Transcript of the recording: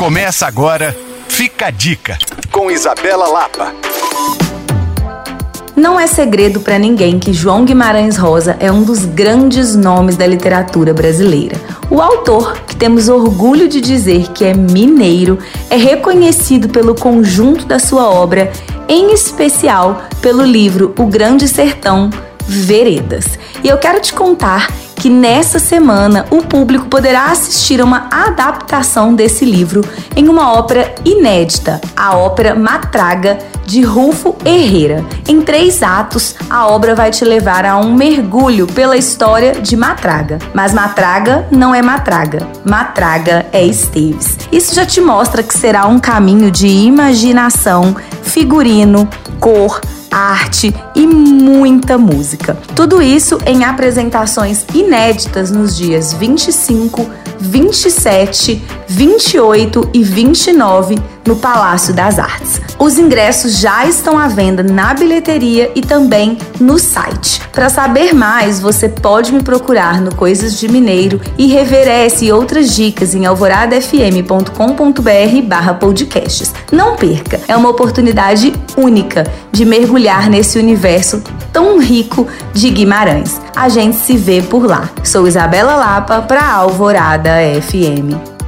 Começa agora, fica a dica, com Isabela Lapa. Não é segredo para ninguém que João Guimarães Rosa é um dos grandes nomes da literatura brasileira. O autor, que temos orgulho de dizer que é mineiro, é reconhecido pelo conjunto da sua obra, em especial pelo livro O Grande Sertão Veredas. E eu quero te contar que nessa semana o público poderá assistir a uma adaptação desse livro em uma ópera inédita, a ópera Matraga de Rufo Herrera. Em três atos, a obra vai te levar a um mergulho pela história de Matraga. Mas Matraga não é Matraga, Matraga é Esteves. Isso já te mostra que será um caminho de imaginação, figurino, cor, arte e muita música. Tudo isso em apresentações inéditas nos dias 25, 27, 28 e 29 no Palácio das Artes. Os ingressos já estão à venda na bilheteria e também no site. Para saber mais, você pode me procurar no Coisas de Mineiro e rever essa e outras dicas em alvoradafm.com.br/podcasts. Não perca, é uma oportunidade única de mergulhar nesse universo tão rico de Guimarães. A gente se vê por lá. Sou Isabela Lapa para Alvorada FM.